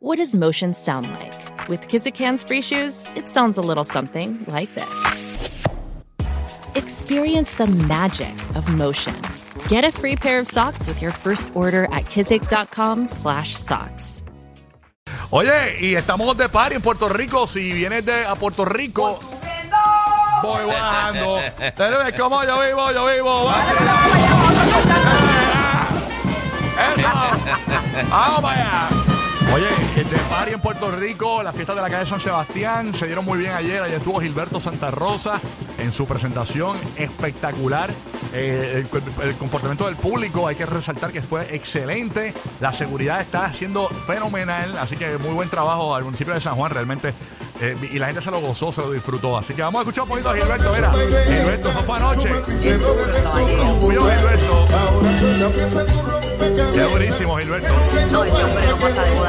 What does motion sound like? With Kizikans free shoes, it sounds a little something like this. Experience the magic of motion. Get a free pair of socks with your first order at kizik.com/socks. Oye, y estamos de party en Puerto Rico. Si vienes de a Puerto Rico, voy bajando. Pero es como yo vivo, yo vivo. Eso. Vamos para allá. En Puerto Rico, las fiestas de la calle San Sebastián se dieron muy bien ayer. Ayer estuvo Gilberto Santa Rosa en su presentación espectacular. Eh, el, el comportamiento del público, hay que resaltar que fue excelente. La seguridad está siendo fenomenal. Así que muy buen trabajo al municipio de San Juan, realmente. eh, y la gente se lo gozó, se lo disfrutó. Así que vamos a escuchar un poquito a Gilberto. Mira, Gilberto, eso fue anoche. Rompió Gilberto. Qué buenísimo, Gilberto. No, ese hombre no pasa de moda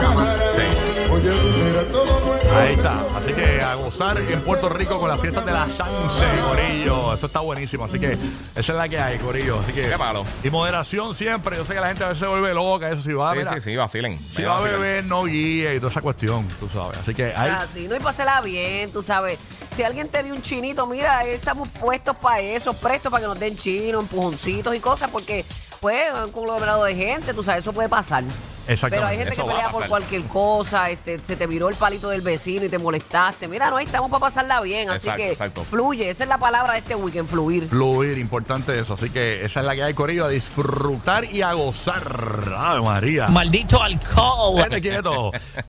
Así que a gozar en Puerto Rico con las fiestas de la Sanse, Corillo. Eso está buenísimo. Así que esa es la que hay, Corillo. Así que. Qué malo. Y moderación siempre. Yo sé que la gente a veces se vuelve loca. Eso sí va, Sí, mira, sí, sí, vacilen. Si va a beber, no guíe y toda esa cuestión, tú sabes. Así que hay. Ah, sí, no, y pásela bien, tú sabes. Si alguien te dio un chinito, mira, estamos puestos para eso, prestos para que nos den chino, empujoncitos y cosas, porque, pues, un conglomerado de gente, tú sabes, eso puede pasar. Exactamente. Pero hay gente Eso que va a pelea por pasar. cualquier cosa, este, se te viró el palito del vecino y te molestaste. Mira, no, ahí estamos para pasarla bien, así Exacto, que exacto. fluye, esa es la palabra de este weekend, fluir. Fluir, importante eso. Así que esa es la que hay, Corillo, a disfrutar y a gozar. ¡Ay, María! Maldito alcohol. Vete quieto.